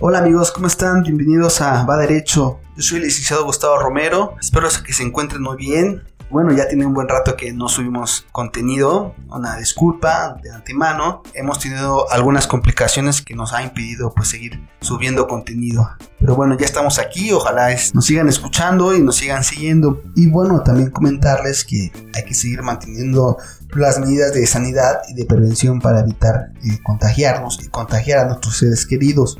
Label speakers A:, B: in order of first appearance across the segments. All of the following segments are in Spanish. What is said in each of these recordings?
A: Hola amigos, ¿cómo están? Bienvenidos a Va Derecho. Yo soy el licenciado Gustavo Romero. Espero que se encuentren muy bien. Bueno, ya tiene un buen rato que no subimos contenido. Una disculpa de antemano. Hemos tenido algunas complicaciones que nos ha impedido pues seguir subiendo contenido. Pero bueno, ya estamos aquí. Ojalá nos sigan escuchando y nos sigan siguiendo. Y bueno, también comentarles que hay que seguir manteniendo las medidas de sanidad y de prevención para evitar eh, contagiarnos y contagiar a nuestros seres queridos.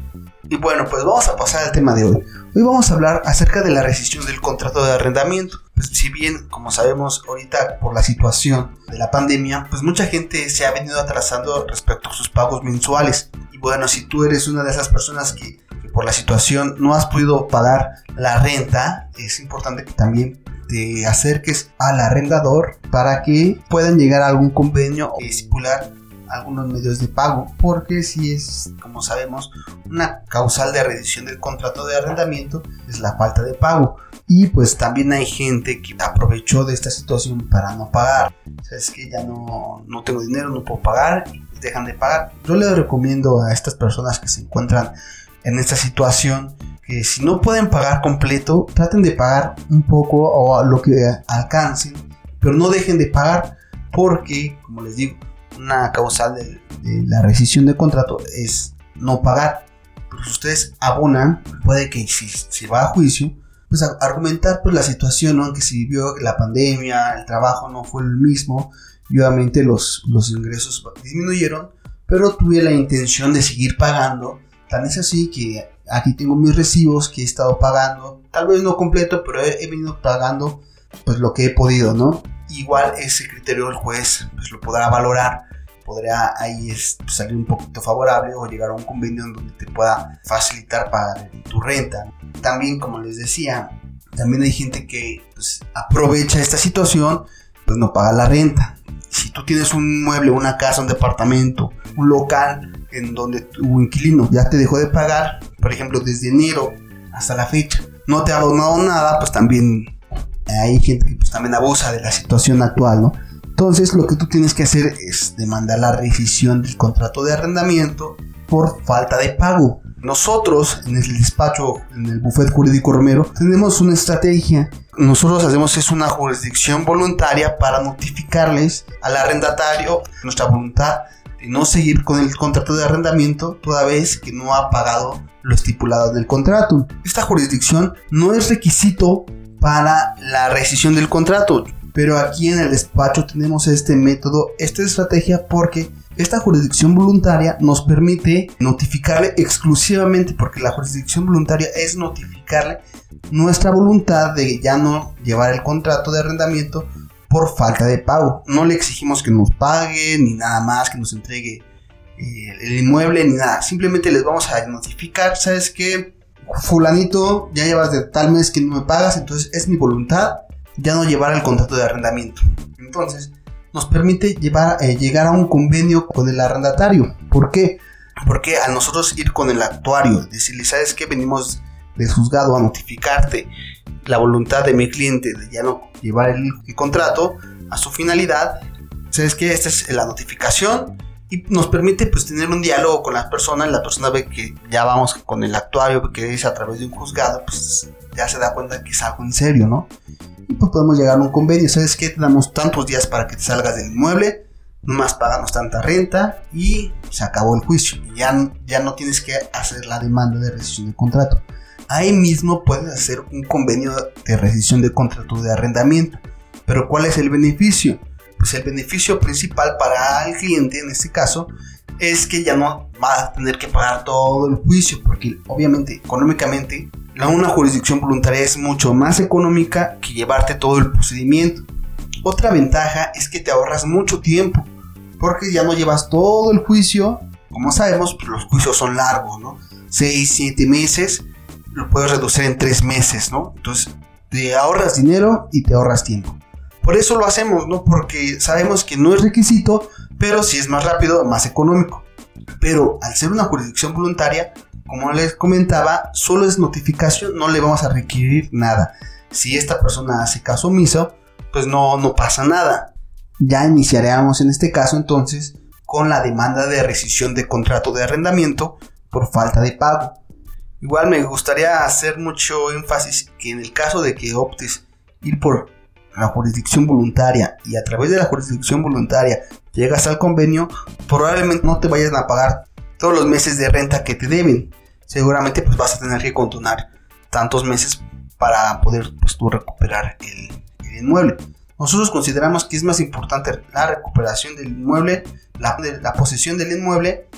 A: Y bueno, pues vamos a pasar al tema de hoy. Hoy vamos a hablar acerca de la rescisión del contrato de arrendamiento. Pues si bien, como sabemos ahorita por la situación de la pandemia, pues mucha gente se ha venido atrasando respecto a sus pagos mensuales. Y bueno, si tú eres una de esas personas que, por la situación no has podido pagar la renta, es importante que también te acerques al arrendador para que puedan llegar a algún convenio o estipular algunos medios de pago, porque si es, como sabemos, una causal de revisión del contrato de arrendamiento es la falta de pago. Y pues también hay gente que aprovechó de esta situación para no pagar. es que ya no, no tengo dinero, no puedo pagar y dejan de pagar. Yo les recomiendo a estas personas que se encuentran en esta situación que si no pueden pagar completo, traten de pagar un poco o lo que alcancen, pero no dejen de pagar porque, como les digo, una causal de, la rescisión de contrato es no pagar. Pero si ustedes abonan, puede que si se va a juicio, pues argumentar pues la situación ¿no? que se vivió la pandemia, el trabajo no fue el mismo y obviamente los, los ingresos disminuyeron, pero tuve la intención de seguir pagando. Tan es así que aquí tengo mis recibos que he estado pagando, tal vez no completo, pero he, he venido pagando pues lo que he podido, ¿no? Igual ese criterio el juez pues lo podrá valorar podría ahí salir un poquito favorable o llegar a un convenio en donde te pueda facilitar pagar tu renta. También, como les decía, también hay gente que pues, aprovecha esta situación, pues no paga la renta. Si tú tienes un mueble, una casa, un departamento, un local en donde tu inquilino ya te dejó de pagar, por ejemplo, desde enero hasta la fecha, no te ha donado nada, pues también hay gente que pues, también abusa de la situación actual, ¿no? Entonces lo que tú tienes que hacer es demandar la rescisión del contrato de arrendamiento por falta de pago. Nosotros en el despacho, en el bufete jurídico Romero, tenemos una estrategia. Nosotros hacemos es una jurisdicción voluntaria para notificarles al arrendatario nuestra voluntad de no seguir con el contrato de arrendamiento toda vez que no ha pagado lo estipulado del contrato. Esta jurisdicción no es requisito para la rescisión del contrato. Pero aquí en el despacho tenemos este método, esta estrategia porque esta jurisdicción voluntaria nos permite notificarle exclusivamente, porque la jurisdicción voluntaria es notificarle nuestra voluntad de ya no llevar el contrato de arrendamiento por falta de pago. No le exigimos que nos pague ni nada más, que nos entregue eh, el inmueble ni nada. Simplemente les vamos a notificar, ¿sabes qué? Fulanito, ya llevas de tal mes que no me pagas, entonces es mi voluntad ya no llevar el contrato de arrendamiento. Entonces, nos permite llevar, eh, llegar a un convenio con el arrendatario. ¿Por qué? Porque al nosotros ir con el actuario, decirle, ¿sabes qué? Venimos del juzgado a notificarte la voluntad de mi cliente de ya no llevar el, contrato a su finalidad. ¿Sabes qué? Esta es la notificación y nos permite pues tener un diálogo con la persona. La persona ve que ya vamos con el actuario que es a través de un juzgado, pues ya se da cuenta que es algo en serio, ¿no? y pues podemos llegar a un convenio. ¿Sabes qué? Te damos tantos días para que te salgas del inmueble, nomás pagamos tanta renta y se acabó el juicio. Ya, ya no tienes que hacer la demanda de rescisión de contrato. Ahí mismo puedes hacer un convenio de rescisión de contrato de arrendamiento. Pero ¿cuál es el beneficio? Pues el beneficio principal para el cliente en este caso es que ya no va a tener que pagar todo el juicio porque obviamente económicamente una jurisdicción voluntaria es mucho más económica que llevarte todo el procedimiento. Otra ventaja es que te ahorras mucho tiempo, porque ya no llevas todo el juicio. Como sabemos, pues, los juicios son largos, ¿no? 6, 7 meses, lo puedes reducir en 3 meses, ¿no? Entonces, te ahorras dinero y te ahorras tiempo. Por eso lo hacemos, ¿no? Porque sabemos que no es requisito, pero sí es más rápido, más económico. Pero al ser una jurisdicción voluntaria, como les comentaba, solo es notificación, no le vamos a requerir nada. Si esta persona hace caso omiso, pues no, no pasa nada. Ya iniciaríamos en este caso entonces con la demanda de rescisión de contrato de arrendamiento por falta de pago. Igual me gustaría hacer mucho énfasis que en el caso de que optes ir por la jurisdicción voluntaria y a través de la jurisdicción voluntaria llegas al convenio, probablemente no te vayan a pagar todos los meses de renta que te deben. Seguramente pues vas a tener que condonar tantos meses para poder pues tú recuperar el, inmueble. Nosotros consideramos que es más importante la recuperación del inmueble, la, la posesión del inmueble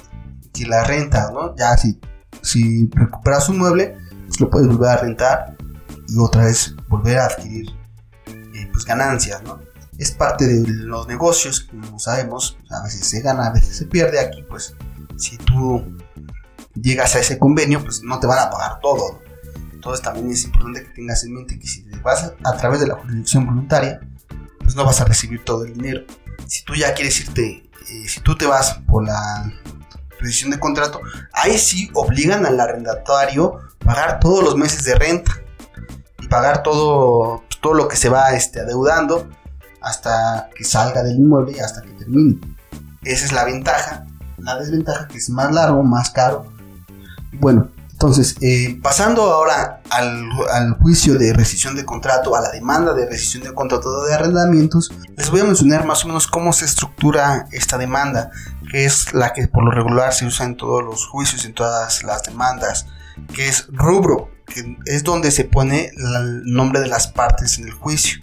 A: que la renta, ¿no? Ya si, si recuperas un mueble, pues lo puedes volver a rentar y otra vez volver a adquirir pues ganancias. Es parte de los negocios, como sabemos, a veces se gana, a veces se pierde. Aquí, pues, si tú llegas a ese convenio, pues no te van a pagar todo. Entonces también es importante que tengas en mente que si te vas a, través de la jurisdicción voluntaria, pues no vas a recibir todo el dinero. Si tú ya quieres irte, eh, si tú te vas por la rescisión de contrato, ahí sí obligan al arrendatario pagar todos los meses de renta y pagar todo, todo lo que se va este, adeudando hasta que salga del inmueble hasta que termine. Esa es la ventaja. La desventaja que es más largo, más caro. Bueno, entonces, eh, pasando ahora al, juicio de rescisión de contrato, a la demanda de rescisión de contrato de arrendamientos, les voy a mencionar más o menos cómo se estructura esta demanda, que es la que por lo regular se usa en todos los juicios, en todas las demandas, que es rubro, que es donde se pone el nombre de las partes en el juicio.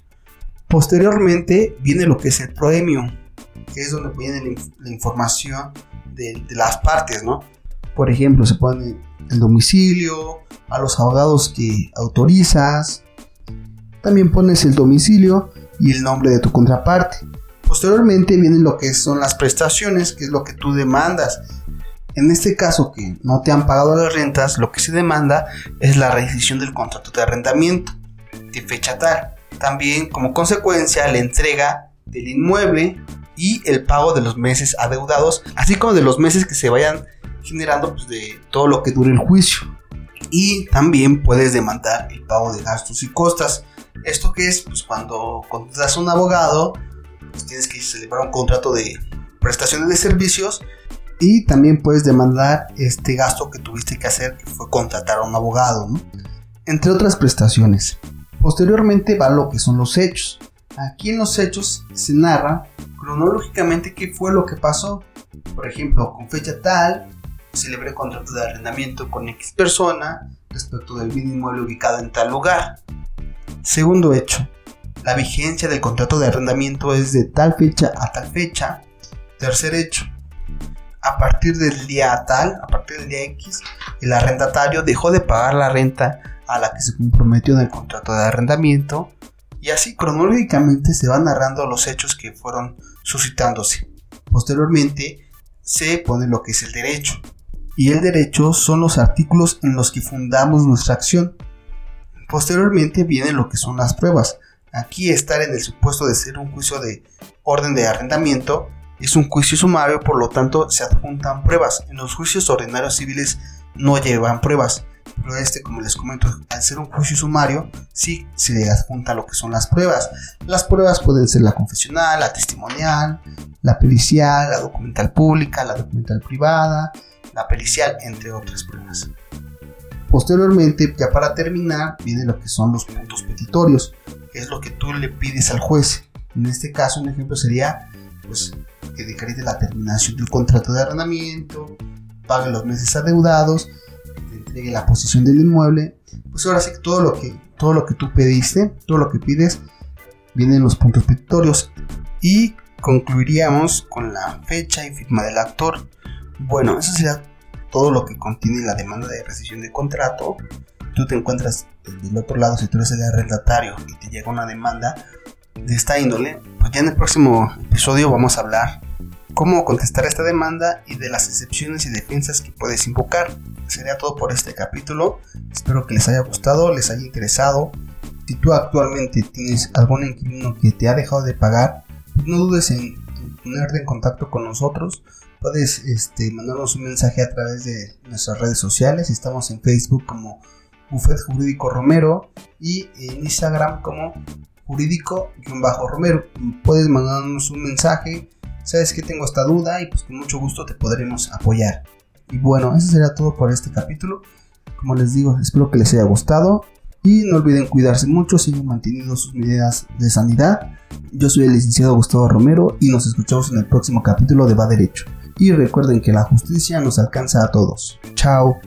A: Posteriormente viene lo que es el proemio, que es donde viene la, información de, de las partes, ¿no? Por ejemplo, se pone el domicilio, a los abogados que autorizas. También pones el domicilio y el nombre de tu contraparte. Posteriormente vienen lo que son las prestaciones, que es lo que tú demandas. En este caso que no te han pagado las rentas, lo que se demanda es la rescisión del contrato de arrendamiento de fecha tal. También como consecuencia la entrega del inmueble y el pago de los meses adeudados, así como de los meses que se vayan generando pues, de todo lo que dure el juicio. Y también puedes demandar el pago de gastos y costas. ¿Esto que es? Pues cuando contratas a un abogado, pues tienes que celebrar un contrato de prestaciones de servicios y también puedes demandar este gasto que tuviste que hacer, que fue contratar a un abogado, entre otras prestaciones. Posteriormente va lo que son los hechos. Aquí en los hechos se narra cronológicamente qué fue lo que pasó. Por ejemplo, con fecha tal, celebré contrato de arrendamiento con X persona respecto del bien inmueble ubicado en tal lugar. Segundo hecho, la vigencia del contrato de arrendamiento es de tal fecha a tal fecha. Tercer hecho, a partir del día tal, a partir del día X, el arrendatario dejó de pagar la renta a la que se comprometió en el contrato de arrendamiento y así cronológicamente se van narrando los hechos que fueron suscitándose. Posteriormente se pone lo que es el derecho, y el derecho son los artículos en los que fundamos nuestra acción. Posteriormente viene lo que son las pruebas. Aquí estar en el supuesto de ser un juicio de orden de arrendamiento es un juicio sumario, por lo tanto se adjuntan pruebas. En los juicios ordinarios civiles no llevan pruebas, pero este, como les comento, al ser un juicio sumario, sí se le adjunta lo que son las pruebas. Las pruebas pueden ser la confesional, la testimonial, la pericial, la documental pública, la documental privada, la pericial, entre otras pruebas. Posteriormente, ya para terminar, viene lo que son los puntos petitorios, que es lo que tú le pides al juez. En este caso, un ejemplo sería pues, que decrete la terminación del contrato de arrendamiento, pague los meses adeudados, entregue la posición del inmueble. Pues ahora sí todo lo que, todo lo que tú pediste, todo lo que pides, vienen los puntos petitorios. Y concluiríamos con la fecha y firma del actor. Bueno, eso sería todo lo que contiene la demanda de rescisión de contrato. Tú te encuentras del otro lado, si tú eres el arrendatario y te llega una demanda de esta índole, pues ya en el próximo episodio vamos a hablar cómo contestar esta demanda y de las excepciones y defensas que puedes invocar. Sería todo por este capítulo. Espero que les haya gustado, les haya interesado. Si tú actualmente tienes algún inquilino que te ha dejado de pagar, pues no dudes en ponerte en contacto con nosotros puedes este, mandarnos un mensaje a través de nuestras redes sociales. Estamos en Facebook como Bufet Jurídico Romero y en Instagram como Jurídico-Romero. Puedes mandarnos un mensaje. Sabes que tengo esta duda y pues con mucho gusto te podremos apoyar. Y bueno, eso será todo por este capítulo. Como les digo, espero que les haya gustado y no olviden cuidarse mucho, sigan manteniendo sus medidas de sanidad. Yo soy el licenciado Gustavo Romero y nos escuchamos en el próximo capítulo de Va Derecho. Y recuerden que la justicia nos alcanza a todos. Chao.